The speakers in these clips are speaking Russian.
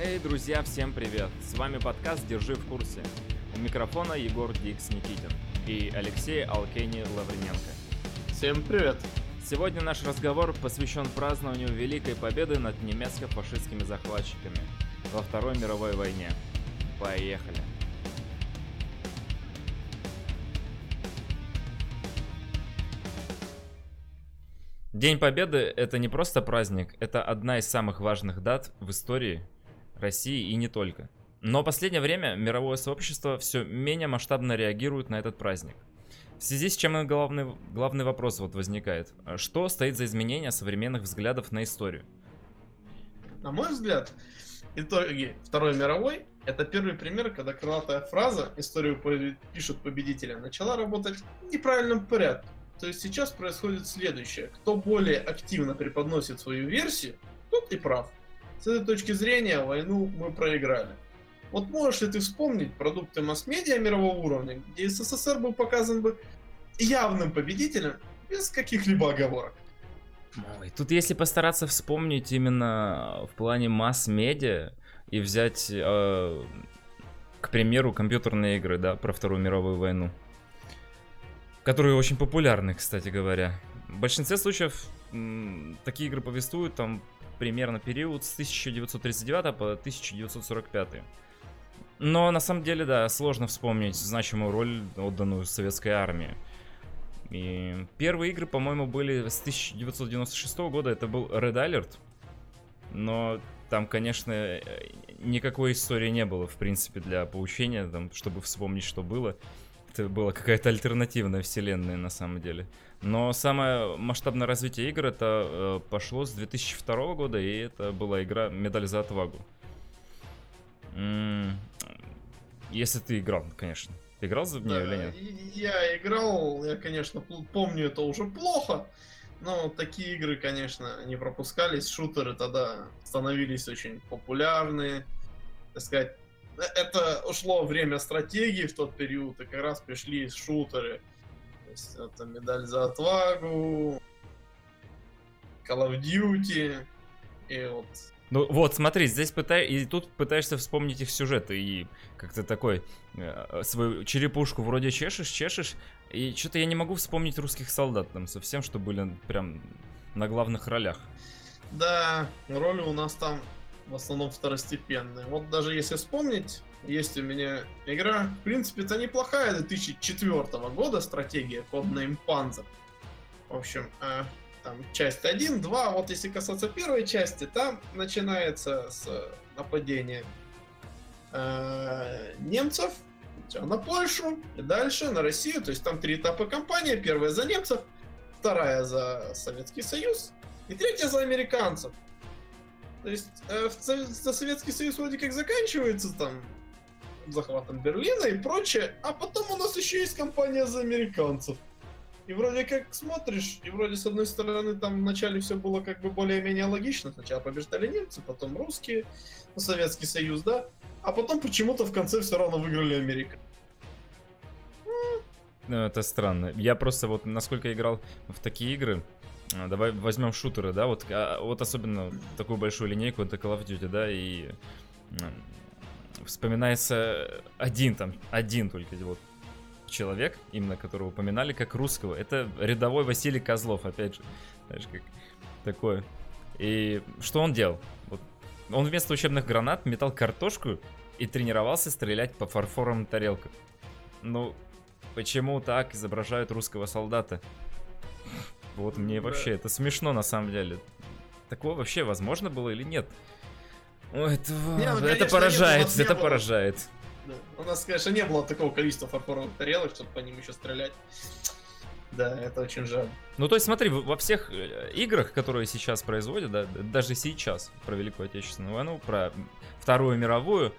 Эй, друзья, всем привет! С вами подкаст «Держи в курсе». У микрофона Егор Дикс Никитин и Алексей Алкени Лаврененко. Всем привет! Сегодня наш разговор посвящен празднованию Великой Победы над немецко-фашистскими захватчиками во Второй мировой войне. Поехали! День Победы — это не просто праздник, это одна из самых важных дат в истории России и не только. Но в последнее время мировое сообщество все менее масштабно реагирует на этот праздник. В связи с чем главный, главный вопрос вот возникает. Что стоит за изменение современных взглядов на историю? На мой взгляд, итоги Второй мировой — это первый пример, когда крылатая фраза «историю пишут победители» начала работать в неправильном порядке. То есть сейчас происходит следующее. Кто более активно преподносит свою версию, тот и прав. С этой точки зрения войну мы проиграли. Вот можешь ли ты вспомнить продукты масс-медиа мирового уровня, где СССР был показан бы явным победителем без каких-либо оговорок? Ой, тут если постараться вспомнить именно в плане масс-медиа и взять, э, к примеру, компьютерные игры, да, про Вторую мировую войну, которые очень популярны, кстати говоря. В большинстве случаев такие игры повествуют там примерно период с 1939 по 1945. Но на самом деле, да, сложно вспомнить значимую роль, отданную советской армии. И первые игры, по-моему, были с 1996 года. Это был Red Alert. Но там, конечно, никакой истории не было, в принципе, для поучения, там, чтобы вспомнить, что было. Это была какая-то альтернативная вселенная, на самом деле. Но самое масштабное развитие игр это э, пошло с 2002 года, и это была игра «Медаль за отвагу». Если ты играл, конечно. Ты играл за нее да, или нет? Я играл, я, конечно, помню это уже плохо, но такие игры, конечно, не пропускались. Шутеры тогда становились очень популярны. Так сказать, это ушло время стратегии в тот период, и как раз пришли шутеры есть это медаль за отвагу, Call of Duty, и вот ну вот, смотри, здесь пытай, и тут пытаешься вспомнить их сюжеты, и как-то такой э, свою черепушку вроде чешешь, чешешь, и что-то я не могу вспомнить русских солдат там совсем, что были прям на главных ролях. Да, роли у нас там в основном второстепенные. Вот даже если вспомнить, есть у меня игра, в принципе, это неплохая 2004 года стратегия, Codename Panzer. В общем, э, там часть 1, 2, вот если касаться первой части, там начинается с нападения э, немцев на Польшу и дальше на Россию, то есть там три этапа кампании, первая за немцев, вторая за Советский Союз и третья за американцев. То есть э, в, Советский Союз вроде как заканчивается там захватом Берлина и прочее, а потом у нас еще есть компания за американцев. И вроде как смотришь, и вроде с одной стороны там вначале все было как бы более-менее логично. Сначала побеждали немцы, потом русские, ну, Советский Союз, да. А потом почему-то в конце все равно выиграли Америка. Ну, это странно. Я просто вот, насколько играл в такие игры, а, давай возьмем шутеры, да, вот, а, вот особенно такую большую линейку, это Call of Duty, да, и вспоминается один там, один только вот человек, именно которого упоминали как русского. Это рядовой Василий Козлов, опять же. Знаешь, как такое. И что он делал? Вот он вместо учебных гранат метал картошку и тренировался стрелять по фарфоровым тарелкам. Ну, почему так изображают русского солдата? Вот мне вообще это смешно на самом деле. Такое вообще возможно было или нет? Ой, это, не, ну, это поражает, это было. поражает. Да. У нас, конечно, не было такого количества фарфоровых тарелок, чтобы по ним еще стрелять. Да, это очень жаль. Ну, то есть, смотри, во всех э, играх, которые сейчас производят, да, даже сейчас про Великую Отечественную войну, про Вторую мировую,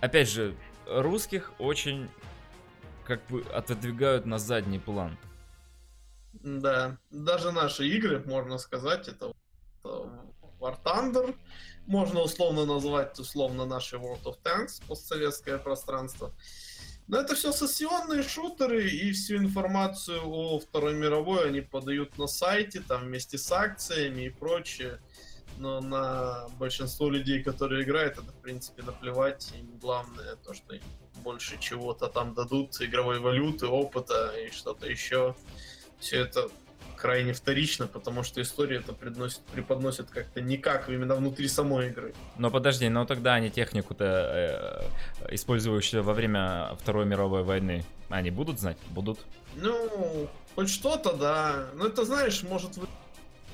опять же, русских очень как бы отодвигают на задний план. Да, даже наши игры, можно сказать, это, это War Thunder, можно условно назвать условно наши World of Tanks, постсоветское пространство. Но это все сессионные шутеры, и всю информацию о Второй мировой они подают на сайте, там вместе с акциями и прочее. Но на большинство людей, которые играют, это, в принципе, наплевать. Им главное то, что им больше чего-то там дадут, игровой валюты, опыта и что-то еще. Все это крайне вторично, потому что история это преподносит, преподносит как-то никак именно внутри самой игры. Но подожди, но тогда они технику-то, э, использующую во время Второй мировой войны, они будут знать? Будут? Ну, хоть что-то, да. Но это, знаешь, может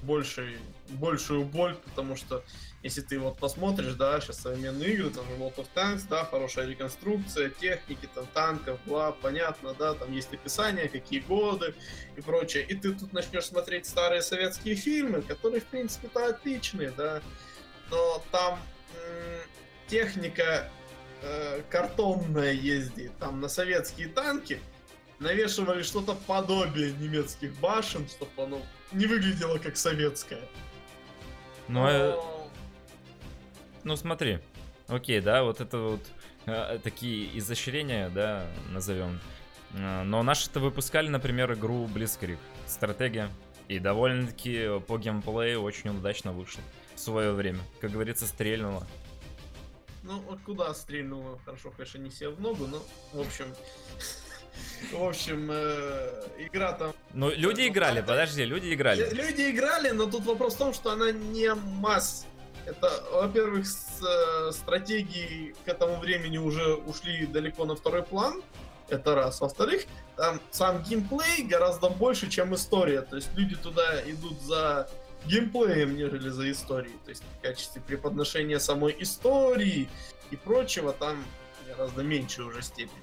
вы больший, большую боль, потому что если ты вот посмотришь, да, сейчас современные игры, там World of Tanks, да, хорошая реконструкция, техники, там, танков, бла, понятно, да, там есть описание, какие годы и прочее. И ты тут начнешь смотреть старые советские фильмы, которые, в принципе-то, отличные, да, но там техника э, картонная ездит, там на советские танки навешивали что-то подобие немецких башен, чтобы оно не выглядело как советское. Ну, э, ну смотри, окей, да, вот это вот э, такие изощрения, да, назовем. Э, но наши-то выпускали, например, игру Blitzkrieg, стратегия. И довольно-таки по геймплею очень удачно вышло в свое время. Как говорится, стрельнуло. Ну, вот куда стрельнуло? Хорошо, конечно, не себе в ногу, но, в общем... В общем, э, игра там... Ну, люди играли, подожди, люди играли. Люди играли, но тут вопрос в том, что она не масс. Это, во-первых, с, э, стратегии к этому времени уже ушли далеко на второй план. Это раз. Во-вторых, там сам геймплей гораздо больше, чем история. То есть люди туда идут за геймплеем, нежели за историей. То есть в качестве преподношения самой истории и прочего там гораздо меньше уже степень.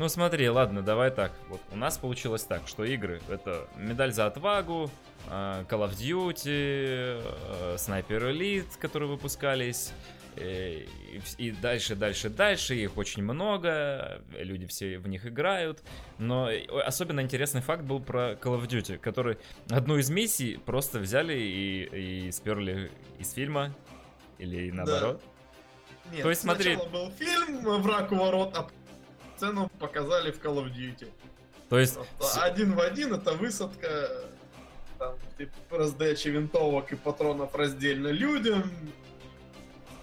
Ну смотри, ладно, давай так. Вот у нас получилось так, что игры это медаль за отвагу, а, Call of Duty, а, Sniper Elite, которые выпускались, и, и дальше, дальше, дальше, их очень много, люди все в них играют, но особенно интересный факт был про Call of Duty, который одну из миссий просто взяли и, и сперли из фильма, или наоборот. Да. Нет, То есть смотри... был фильм «Враг у ворот», а сцену показали в Call of Duty. То есть... Один в один это высадка, там, раздача винтовок и патронов раздельно людям.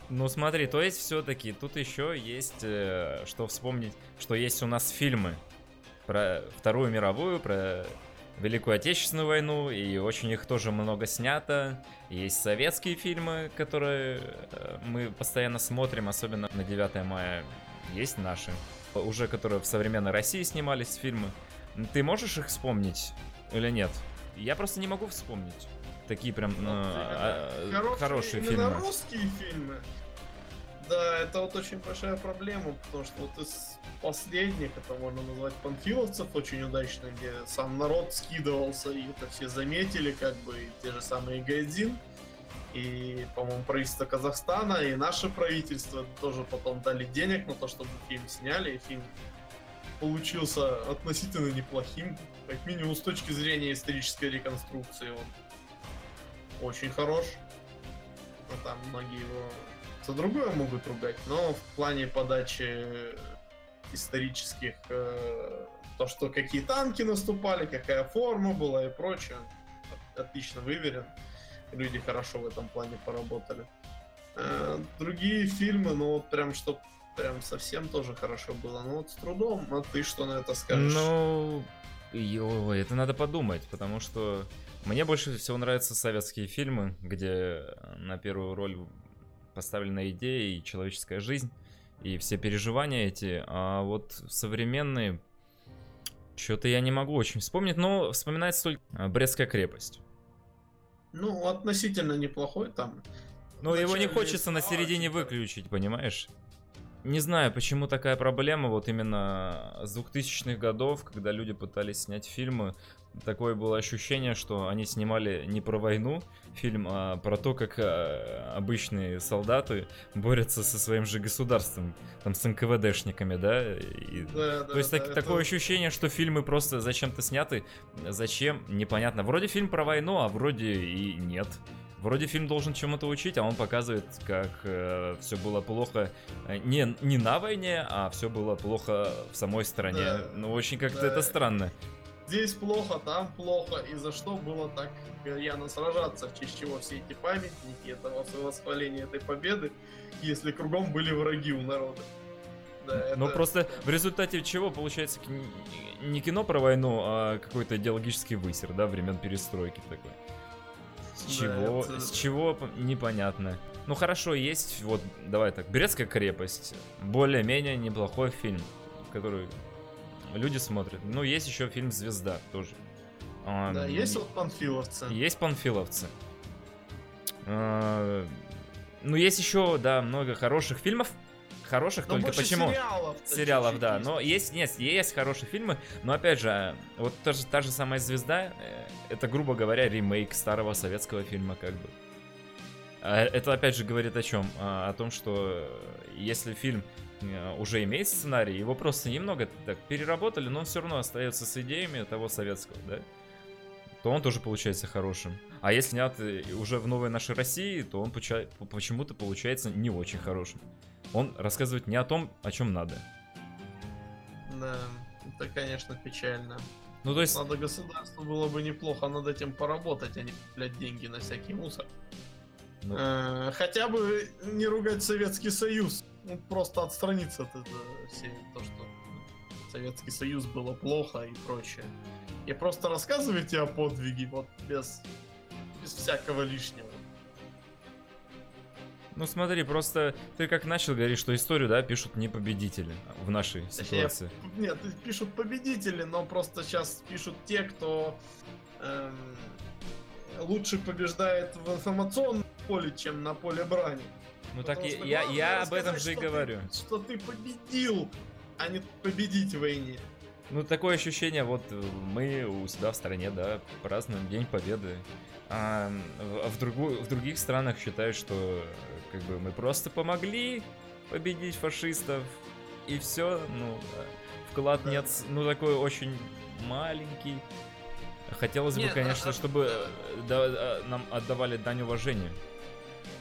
Ну смотри, то есть все-таки тут еще есть э, что вспомнить, что есть у нас фильмы про Вторую мировую, про Великую Отечественную войну, и очень их тоже много снято. Есть советские фильмы, которые э, мы постоянно смотрим, особенно на 9 мая. Есть наши уже которые в современной России снимались фильмы. Ты можешь их вспомнить или нет? Я просто не могу вспомнить. Такие прям ну, а, хорошие, хорошие фильмы. русские фильмы. Да, это вот очень большая проблема, потому что вот из последних, это можно назвать панфиловцев очень удачно, где сам народ скидывался, и это все заметили, как бы, и те же самые Гайдзин и, по-моему, правительство Казахстана, и наше правительство тоже потом дали денег на то, чтобы фильм сняли, и фильм получился относительно неплохим, как минимум с точки зрения исторической реконструкции он очень хорош. Ну, там многие его за другое могут ругать, но в плане подачи исторических, э, то, что какие танки наступали, какая форма была и прочее, отлично выверен люди хорошо в этом плане поработали. Э, другие фильмы, ну вот прям что прям совсем тоже хорошо было. Ну вот с трудом. А ты что на это скажешь? Ну, ё, это надо подумать, потому что мне больше всего нравятся советские фильмы, где на первую роль поставлена идея и человеческая жизнь, и все переживания эти. А вот современные, что-то я не могу очень вспомнить, но вспоминается только Брестская крепость. Ну, относительно неплохой там. Но его не хочется на середине выключить, понимаешь? Не знаю, почему такая проблема, вот именно с 2000-х годов, когда люди пытались снять фильмы, такое было ощущение, что они снимали не про войну фильм, а про то, как э, обычные солдаты борются со своим же государством, там с НКВДшниками, да? И, да, да то есть да, так, это... такое ощущение, что фильмы просто зачем-то сняты, зачем, непонятно. Вроде фильм про войну, а вроде и нет. Вроде фильм должен чему-то учить, а он показывает, как э, все было плохо э, не, не на войне, а все было плохо в самой стране. Да, ну, очень как-то да. это странно. Здесь плохо, там плохо, и за что было так рьяно сражаться, в честь чего все эти памятники, этого восхваления этой победы, если кругом были враги у народа. Да, Но это... просто в результате чего получается не кино про войну, а какой-то идеологический высер, да, времен перестройки такой. С да, чего? Это... С чего непонятно. Ну хорошо, есть вот, давай так, Брестская крепость. Более-менее неплохой фильм, который люди смотрят. Ну, есть еще фильм Звезда тоже. Да, а, есть вот панфиловцы. Есть панфиловцы. А, ну, есть еще, да, много хороших фильмов. Хороших но только почему? Сериалов, сериалов да. Есть. Но есть, нет, есть хорошие фильмы. Но опять же, вот та же, та же самая звезда, э, это, грубо говоря, ремейк старого советского фильма, как бы. А, это опять же говорит о чем? О том, что если фильм уже имеет сценарий, его просто немного так переработали, но он все равно остается с идеями того советского, да? то он тоже получается хорошим. А если снят уже в новой нашей России, то он почему-то получается не очень хорошим. Он рассказывает не о том, о чем надо. Да, это, конечно, печально. Ну, то есть... Надо государству было бы неплохо над этим поработать, а не блядь, деньги на всякий мусор. Ну... Э, хотя бы не ругать Советский Союз просто отстраниться от этого все то, что Советский Союз было плохо и прочее. И просто рассказывайте о подвиге, вот без, без всякого лишнего. Ну смотри, просто ты как начал говорить, что историю, да, пишут не победители в нашей ситуации. Я, нет, пишут победители, но просто сейчас пишут те, кто эм, лучше побеждает в информационном поле, чем на поле брани. Ну так я, я, я об этом же и говорю. Ты, что ты победил, а не победить в войне. Ну, такое ощущение, вот мы у себя в стране, да, празднуем День Победы. А в, другу, в других странах считают, что как бы мы просто помогли победить фашистов, и все, ну, вклад да. нет, ну, такой очень маленький. Хотелось нет, бы, конечно, а, чтобы а... Да, а, нам отдавали дань уважения.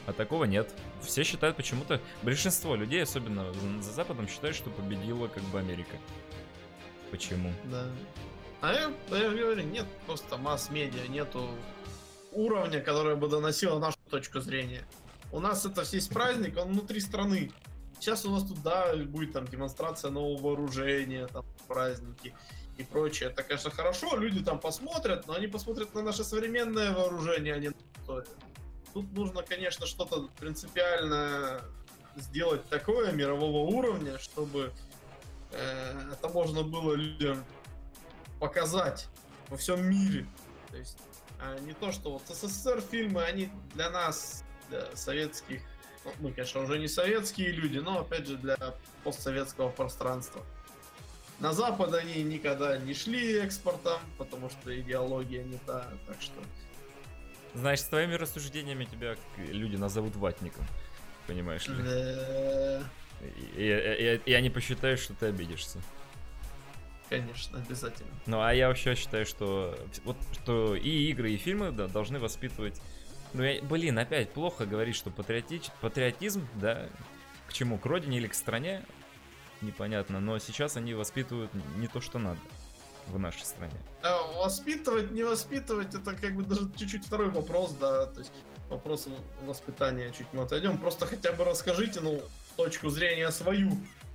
А такого нет. Все считают почему-то, большинство людей, особенно за Западом, считают, что победила как бы Америка. Почему? Да. А я, я говорю, нет просто масс-медиа, нету уровня, который бы доносил нашу точку зрения. У нас это весь праздник, он внутри страны. Сейчас у нас тут, да, будет там демонстрация нового вооружения, там праздники и прочее. Это, конечно, хорошо, люди там посмотрят, но они посмотрят на наше современное вооружение, а не на историю. Тут нужно, конечно, что-то принципиально сделать такое мирового уровня, чтобы э, это можно было людям показать во всем мире. То есть а не то, что вот СССР фильмы, они для нас, для советских, ну, мы, конечно, уже не советские люди, но опять же для постсоветского пространства. На Запад они никогда не шли экспортом, потому что идеология не та, так что Значит, с твоими рассуждениями тебя люди назовут ватником. Понимаешь ли? И, и, и, и они посчитают, что ты обидишься. Конечно, обязательно. Ну, а я вообще считаю, что вот что и игры, и фильмы да, должны воспитывать. Ну, я, блин, опять плохо говорить, что патриоти... патриотизм, да, к чему, к родине или к стране, непонятно. Но сейчас они воспитывают не то, что надо в нашей стране? Воспитывать, не воспитывать, это как бы даже чуть-чуть второй вопрос, да, то есть вопрос воспитания чуть мы отойдем. Просто хотя бы расскажите, ну, точку зрения свою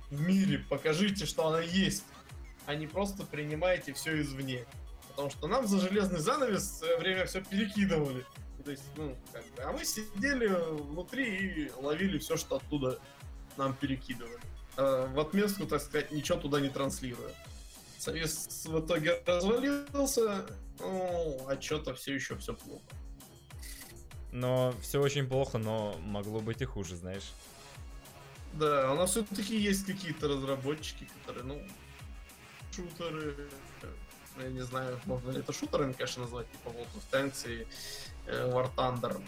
в мире, покажите, что она есть, а не просто принимайте все извне. Потому что нам за железный занавес в свое время все перекидывали. То есть, ну, как бы, а мы сидели внутри и ловили все, что оттуда нам перекидывали. А в отместку, так сказать, ничего туда не транслируя. Союз в итоге развалился, ну, а что-то все еще все плохо. Но все очень плохо, но могло быть и хуже, знаешь. Да, у нас все-таки есть какие-то разработчики, которые, ну, шутеры, я не знаю, можно ли это шутерами, конечно, назвать, типа World of Tanks и э, War Thunder.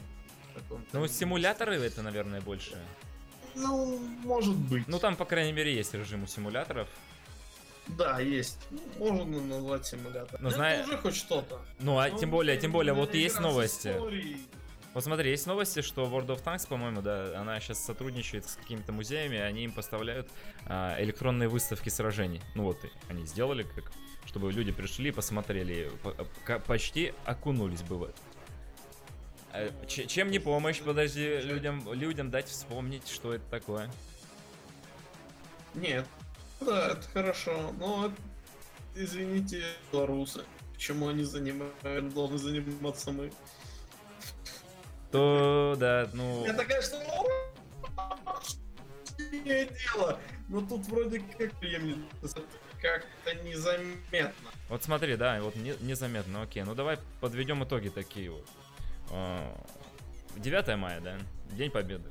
Ну, симуляторы это, наверное, больше. Ну, может быть. Ну, там, по крайней мере, есть режим у симуляторов. Да, есть. Можно назвать симулятор. Но ну, зная... Это уже хоть что-то. Ну, а Но тем более, тем более, вот есть новости. Вот смотри, есть новости, что World of Tanks, по-моему, да, она сейчас сотрудничает с какими-то музеями, они им поставляют а, электронные выставки сражений. Ну вот, они сделали как, чтобы люди пришли, посмотрели, по, почти окунулись бы в это. А, чем не помощь, подожди, людям, людям дать вспомнить, что это такое? Нет, да, это хорошо, но извините, белорусы, почему они занимают, должны заниматься мы? То, да, ну... Это, конечно, дело, но тут вроде как как-то незаметно. Вот смотри, да, вот не, незаметно, окей. Ну давай подведем итоги такие вот. 9 а, мая, да, День Победы.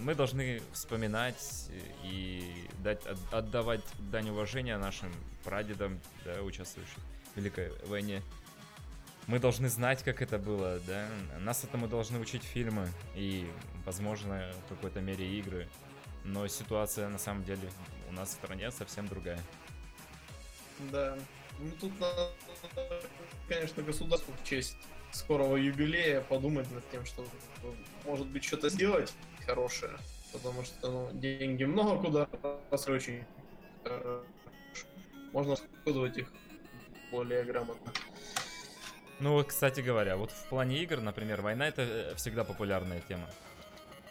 Мы должны вспоминать и дать, отдавать дань уважения нашим прадедам, да, участвующим в Великой войне мы должны знать, как это было, да? Нас этому должны учить фильмы и, возможно, в какой-то мере игры. Но ситуация, на самом деле, у нас в стране совсем другая. Да. Ну, тут надо, конечно, государству в честь скорого юбилея подумать над тем, что, может быть, что-то сделать хорошее. Потому что, ну, деньги много куда очень можно складывать их более грамотно. Ну кстати говоря, вот в плане игр, например, война это э, всегда популярная тема.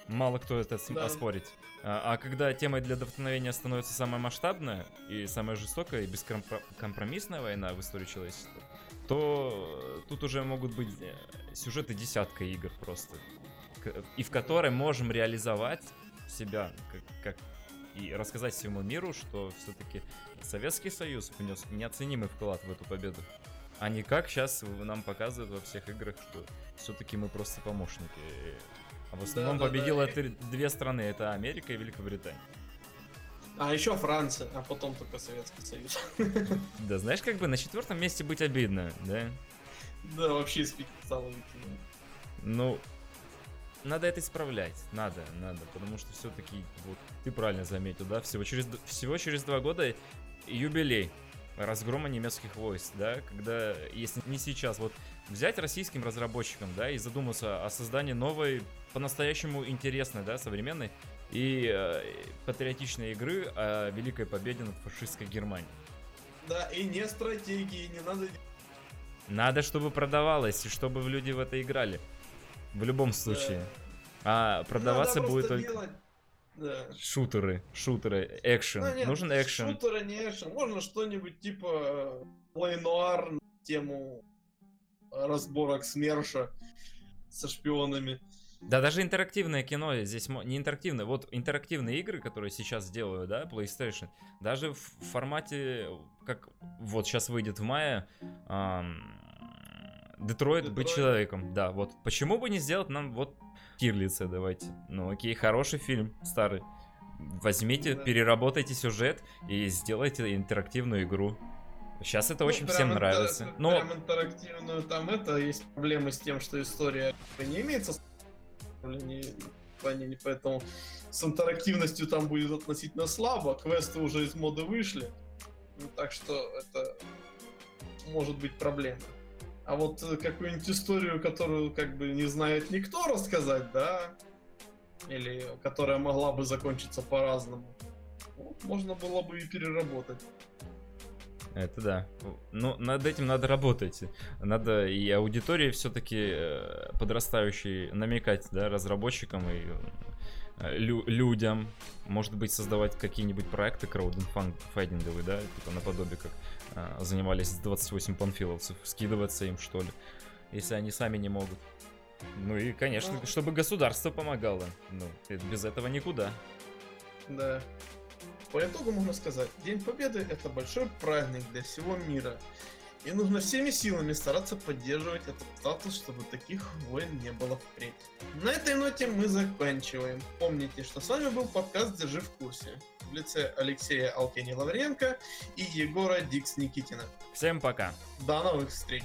Мало кто это да. оспорить. А, а когда темой для вдохновения становится самая масштабная и самая жестокая и бескомпромиссная война в истории человечества, то тут уже могут быть э, сюжеты десятка игр просто. И в которой можем реализовать себя как, как и рассказать всему миру, что все-таки Советский Союз внес неоценимый вклад в эту победу. А не как сейчас нам показывают во всех играх, что все-таки мы просто помощники. А в основном да, победила да, две страны, это Америка и Великобритания. А еще Франция, а потом только Советский Союз. Да, знаешь, как бы на четвертом месте быть обидно, да? Да, вообще стало Ну, надо это исправлять, надо, надо, потому что все-таки, вот, ты правильно заметил, да, всего через, всего через два года юбилей разгрома немецких войск, да, когда, если не сейчас, вот взять российским разработчикам, да, и задуматься о создании новой, по-настоящему интересной, да, современной и э, патриотичной игры о великой победе над фашистской Германией. Да, и не стратегии, не надо... Надо, чтобы продавалось, и чтобы люди в это играли. В любом случае. Да. А продаваться будет только... Делать да. Шутеры, шутеры, экшен. Ну, Нужен экшен. Шутеры не экшен. Можно что-нибудь типа Лейнуар на тему разборок СМЕРШа со шпионами. Да, даже интерактивное кино здесь не интерактивное. Вот интерактивные игры, которые сейчас делают, да, PlayStation, даже в формате, как вот сейчас выйдет в мае, Детройт, Детройт быть человеком. Да, вот почему бы не сделать нам вот Кирлица давайте. Ну окей, хороший фильм, старый. Возьмите, да. переработайте сюжет и сделайте интерактивную игру. Сейчас это ну, очень всем нравится. Интер... Но... Прям интерактивную там это есть проблемы с тем, что история не имеется поэтому с интерактивностью там будет относительно слабо. Квесты уже из моды вышли. Ну, так что это может быть проблема. А вот э, какую-нибудь историю, которую как бы не знает никто рассказать, да, или которая могла бы закончиться по-разному, вот, можно было бы и переработать. Это да. Ну, над этим надо работать. Надо и аудитории все-таки э, подрастающей намекать, да, разработчикам и лю людям. Может быть, создавать какие-нибудь проекты краудинфандинговые, да, типа наподобие как а, занимались 28 панфиловцев, скидываться им, что ли, если они сами не могут. Ну и, конечно, ну, чтобы государство помогало. Ну, без этого никуда. Да. По итогу можно сказать, День Победы это большой праздник для всего мира. И нужно всеми силами стараться поддерживать этот статус, чтобы таких войн не было впредь. На этой ноте мы заканчиваем. Помните, что с вами был подкаст «Держи в курсе» в лице Алексея Алкени Лавренко и Егора Дикс Никитина. Всем пока. До новых встреч.